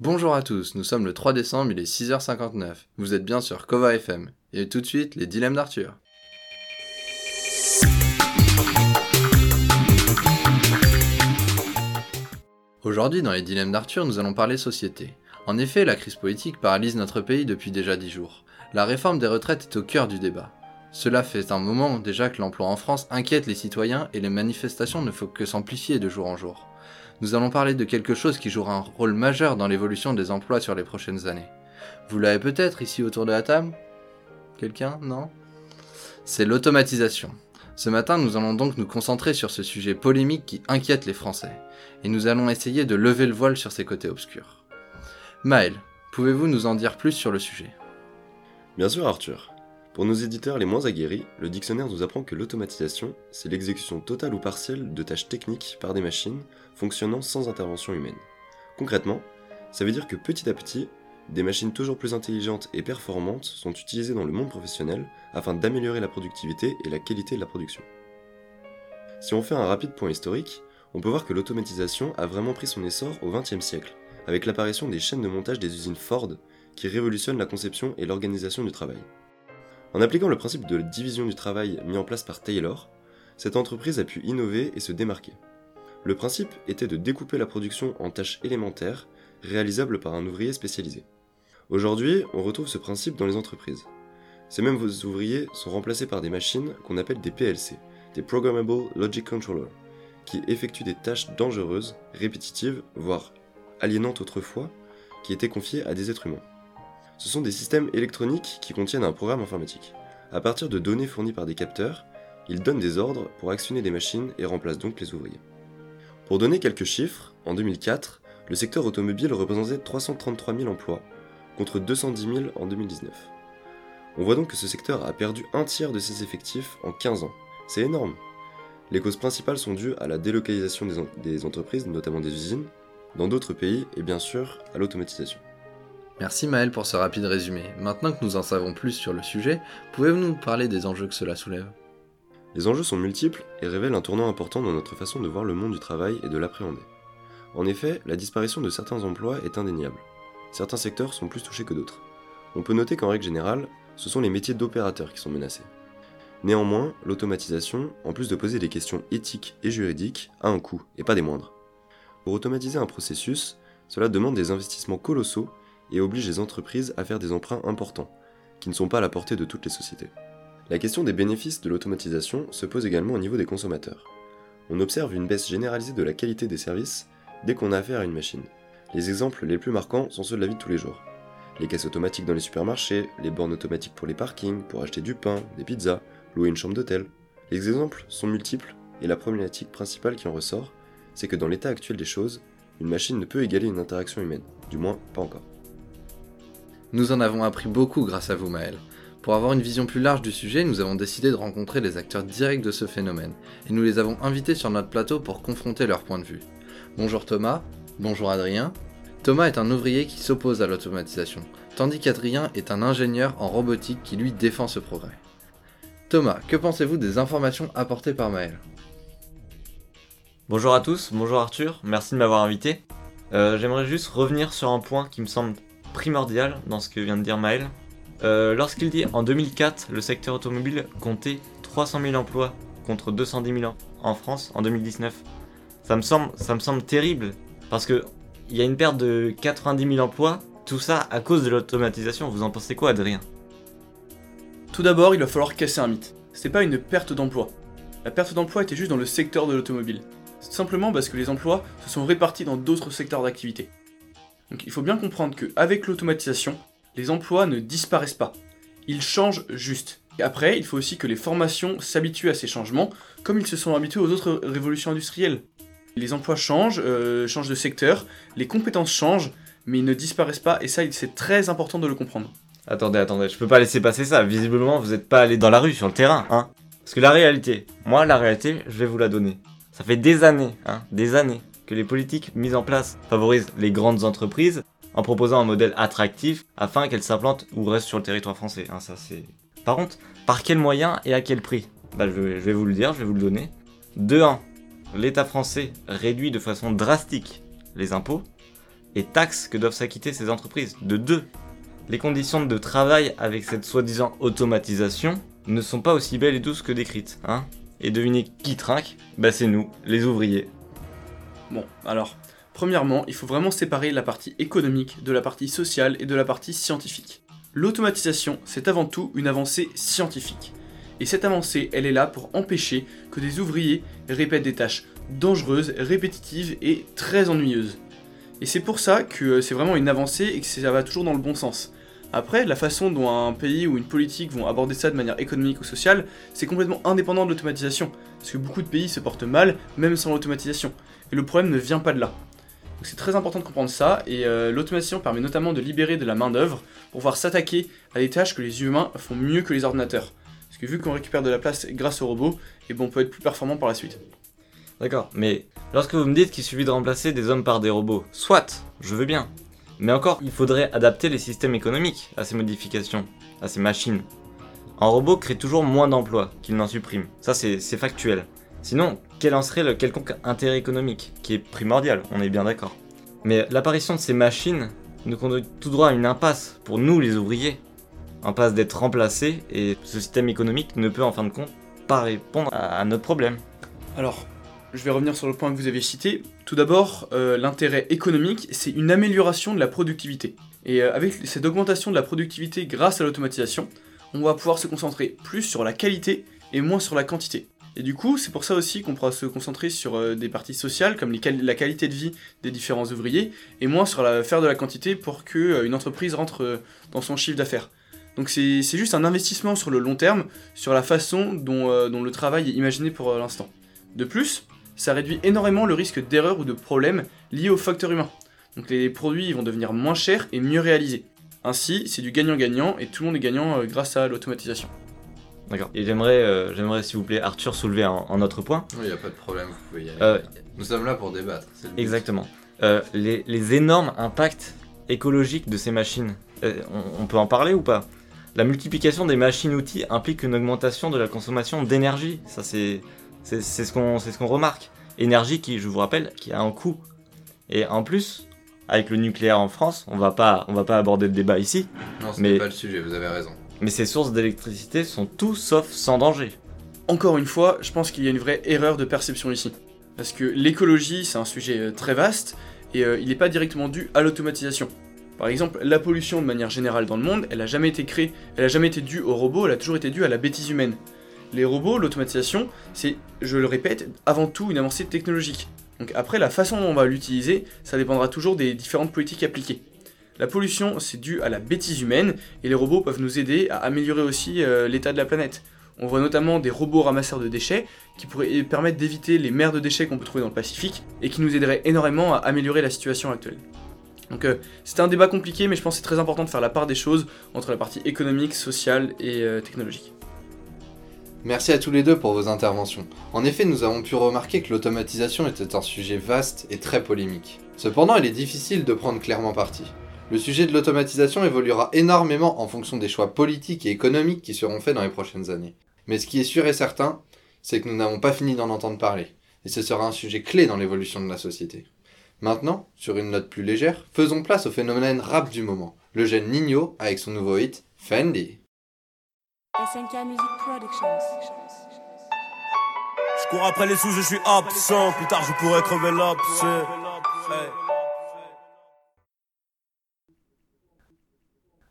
Bonjour à tous, nous sommes le 3 décembre, il est 6h59. Vous êtes bien sur Kova FM. Et tout de suite, les dilemmes d'Arthur. Aujourd'hui, dans les dilemmes d'Arthur, nous allons parler société. En effet, la crise politique paralyse notre pays depuis déjà 10 jours. La réforme des retraites est au cœur du débat. Cela fait un moment déjà que l'emploi en France inquiète les citoyens et les manifestations ne font que s'amplifier de jour en jour nous allons parler de quelque chose qui jouera un rôle majeur dans l'évolution des emplois sur les prochaines années. Vous l'avez peut-être ici autour de la table Quelqu'un Non? C'est l'automatisation. Ce matin, nous allons donc nous concentrer sur ce sujet polémique qui inquiète les Français, et nous allons essayer de lever le voile sur ses côtés obscurs. Maël, pouvez-vous nous en dire plus sur le sujet? Bien sûr Arthur. Pour nos éditeurs les moins aguerris, le dictionnaire nous apprend que l'automatisation, c'est l'exécution totale ou partielle de tâches techniques par des machines fonctionnant sans intervention humaine. Concrètement, ça veut dire que petit à petit, des machines toujours plus intelligentes et performantes sont utilisées dans le monde professionnel afin d'améliorer la productivité et la qualité de la production. Si on fait un rapide point historique, on peut voir que l'automatisation a vraiment pris son essor au XXe siècle, avec l'apparition des chaînes de montage des usines Ford qui révolutionnent la conception et l'organisation du travail. En appliquant le principe de division du travail mis en place par Taylor, cette entreprise a pu innover et se démarquer. Le principe était de découper la production en tâches élémentaires, réalisables par un ouvrier spécialisé. Aujourd'hui, on retrouve ce principe dans les entreprises. Ces mêmes ouvriers sont remplacés par des machines qu'on appelle des PLC, des Programmable Logic Controller, qui effectuent des tâches dangereuses, répétitives, voire aliénantes autrefois, qui étaient confiées à des êtres humains. Ce sont des systèmes électroniques qui contiennent un programme informatique. À partir de données fournies par des capteurs, ils donnent des ordres pour actionner des machines et remplacent donc les ouvriers. Pour donner quelques chiffres, en 2004, le secteur automobile représentait 333 000 emplois, contre 210 000 en 2019. On voit donc que ce secteur a perdu un tiers de ses effectifs en 15 ans. C'est énorme. Les causes principales sont dues à la délocalisation des, des entreprises, notamment des usines, dans d'autres pays et bien sûr à l'automatisation. Merci Maël pour ce rapide résumé. Maintenant que nous en savons plus sur le sujet, pouvez-vous nous parler des enjeux que cela soulève? Les enjeux sont multiples et révèlent un tournant important dans notre façon de voir le monde du travail et de l'appréhender. En effet, la disparition de certains emplois est indéniable. Certains secteurs sont plus touchés que d'autres. On peut noter qu'en règle générale, ce sont les métiers d'opérateurs qui sont menacés. Néanmoins, l'automatisation, en plus de poser des questions éthiques et juridiques, a un coût, et pas des moindres. Pour automatiser un processus, cela demande des investissements colossaux et oblige les entreprises à faire des emprunts importants, qui ne sont pas à la portée de toutes les sociétés. La question des bénéfices de l'automatisation se pose également au niveau des consommateurs. On observe une baisse généralisée de la qualité des services dès qu'on a affaire à une machine. Les exemples les plus marquants sont ceux de la vie de tous les jours. Les caisses automatiques dans les supermarchés, les bornes automatiques pour les parkings, pour acheter du pain, des pizzas, louer une chambre d'hôtel. Les exemples sont multiples et la problématique principale qui en ressort, c'est que dans l'état actuel des choses, une machine ne peut égaler une interaction humaine, du moins pas encore. Nous en avons appris beaucoup grâce à vous Maël. Pour avoir une vision plus large du sujet, nous avons décidé de rencontrer les acteurs directs de ce phénomène, et nous les avons invités sur notre plateau pour confronter leur point de vue. Bonjour Thomas, bonjour Adrien. Thomas est un ouvrier qui s'oppose à l'automatisation, tandis qu'Adrien est un ingénieur en robotique qui lui défend ce progrès. Thomas, que pensez-vous des informations apportées par Maël? Bonjour à tous, bonjour Arthur, merci de m'avoir invité. Euh, j'aimerais juste revenir sur un point qui me semble primordial dans ce que vient de dire Maël. Euh, lorsqu'il dit en 2004, le secteur automobile comptait 300 000 emplois contre 210 000 en France en 2019, ça me semble, ça me semble terrible parce que il y a une perte de 90 000 emplois, tout ça à cause de l'automatisation. Vous en pensez quoi, Adrien? Tout d'abord, il va falloir casser un mythe. C'est pas une perte d'emploi. La perte d'emploi était juste dans le secteur de l'automobile. C'est simplement parce que les emplois se sont répartis dans d'autres secteurs d'activité. Donc il faut bien comprendre qu'avec l'automatisation, les emplois ne disparaissent pas. Ils changent juste. Et après, il faut aussi que les formations s'habituent à ces changements, comme ils se sont habitués aux autres révolutions industrielles. Les emplois changent, euh, changent de secteur, les compétences changent, mais ils ne disparaissent pas, et ça, c'est très important de le comprendre. Attendez, attendez, je peux pas laisser passer ça. Visiblement, vous n'êtes pas allé dans la rue, sur le terrain, hein. Parce que la réalité, moi, la réalité, je vais vous la donner. Ça fait des années, hein, des années, que les politiques mises en place favorisent les grandes entreprises en proposant un modèle attractif afin qu'elles s'implantent ou restent sur le territoire français. Hein, ça. Par contre, par quels moyens et à quel prix? Bah, je, vais vous le dire, je vais vous le donner. De 1. L'État français réduit de façon drastique les impôts. et taxes que doivent s'acquitter ces entreprises. De deux, les conditions de travail avec cette soi-disant automatisation ne sont pas aussi belles et douces que décrites. Hein et devinez qui trinque? Bah c'est nous, les ouvriers. Bon, alors, premièrement, il faut vraiment séparer la partie économique de la partie sociale et de la partie scientifique. L'automatisation, c'est avant tout une avancée scientifique. Et cette avancée, elle est là pour empêcher que des ouvriers répètent des tâches dangereuses, répétitives et très ennuyeuses. Et c'est pour ça que euh, c'est vraiment une avancée et que ça va toujours dans le bon sens. Après, la façon dont un pays ou une politique vont aborder ça de manière économique ou sociale, c'est complètement indépendant de l'automatisation. Parce que beaucoup de pays se portent mal, même sans l'automatisation. Et le problème ne vient pas de là. Donc c'est très important de comprendre ça, et euh, l'automatisation permet notamment de libérer de la main-d'œuvre pour pouvoir s'attaquer à des tâches que les humains font mieux que les ordinateurs. Parce que vu qu'on récupère de la place grâce aux robots, et bon, on peut être plus performant par la suite. D'accord, mais lorsque vous me dites qu'il suffit de remplacer des hommes par des robots, soit, je veux bien. Mais encore, il faudrait adapter les systèmes économiques à ces modifications, à ces machines. Un robot crée toujours moins d'emplois qu'il n'en supprime. Ça, c'est factuel. Sinon, quel en serait le quelconque intérêt économique, qui est primordial, on est bien d'accord. Mais l'apparition de ces machines nous conduit tout droit à une impasse pour nous les ouvriers. Impasse d'être remplacés et ce système économique ne peut en fin de compte pas répondre à notre problème. Alors, je vais revenir sur le point que vous avez cité. Tout d'abord, euh, l'intérêt économique, c'est une amélioration de la productivité. Et euh, avec cette augmentation de la productivité grâce à l'automatisation, on va pouvoir se concentrer plus sur la qualité et moins sur la quantité. Et du coup, c'est pour ça aussi qu'on pourra se concentrer sur euh, des parties sociales comme la qualité de vie des différents ouvriers et moins sur la, faire de la quantité pour qu'une une entreprise rentre dans son chiffre d'affaires. Donc c'est juste un investissement sur le long terme, sur la façon dont le travail est imaginé pour l'instant. De plus, ça réduit énormément le risque d'erreur ou de problème liés aux facteurs humains. Donc les produits vont devenir moins chers et mieux réalisés. Ainsi, c'est du gagnant-gagnant et tout le monde est gagnant euh, grâce à l'automatisation. D'accord. Et j'aimerais, euh, j'aimerais s'il vous plaît, Arthur, soulever un, autre point. Oui, il n'y a pas de problème, vous pouvez y aller. Euh, Nous sommes là pour débattre. exactement. les, énormes impacts écologiques de ces machines, on, peut en parler ou pas? La multiplication des machines-outils implique une augmentation de la consommation d'énergie. Ça, c'est, c'est ce qu'on ce qu'on remarque. Énergie qui, je vous rappelle, qui a un coût. Et en plus, avec le nucléaire en France, on va pas, on va pas aborder le débat ici. Non, ce n'est pas le sujet, vous avez raison. Mais ces sources d'électricité sont tout sauf sans danger. Encore une fois, je pense qu'il y a une vraie erreur de perception ici. Parce que l'écologie, c'est un sujet euh, très vaste, et euh, il n'est pas directement dû à l'automatisation. Par exemple, la pollution de manière générale dans le monde, elle a jamais été créée, elle a jamais été due aux robots, elle a toujours été due à la bêtise humaine. Les robots, l'automatisation, c'est, je le répète, avant tout une avancée technologique. Donc après, la façon dont on va l'utiliser, ça dépendra toujours des différentes politiques appliquées. La pollution, c'est dû à la bêtise humaine, et les robots peuvent nous aider à améliorer aussi euh, l'état de la planète. On voit notamment des robots ramasseurs de déchets qui pourraient permettre d'éviter les mers de déchets qu'on peut trouver dans le Pacifique, et qui nous aideraient énormément à améliorer la situation actuelle. Donc euh, c'est un débat compliqué, mais je pense que c'est très important de faire la part des choses entre la partie économique, sociale et euh, technologique. Merci à tous les deux pour vos interventions. En effet, nous avons pu remarquer que l'automatisation était un sujet vaste et très polémique. Cependant, il est difficile de prendre clairement parti. Le sujet de l'automatisation évoluera énormément en fonction des choix politiques et économiques qui seront faits dans les prochaines années. Mais ce qui est sûr et certain, c'est que nous n'avons pas fini d'en entendre parler, et ce sera un sujet clé dans l'évolution de la société. Maintenant, sur une note plus légère, faisons place au phénomène rap du moment, le jeune Nino avec son nouveau hit Fendi. SNK Music Productions. Je cours après les sous, je suis absent. Plus tard, je pourrais crever l'abcès.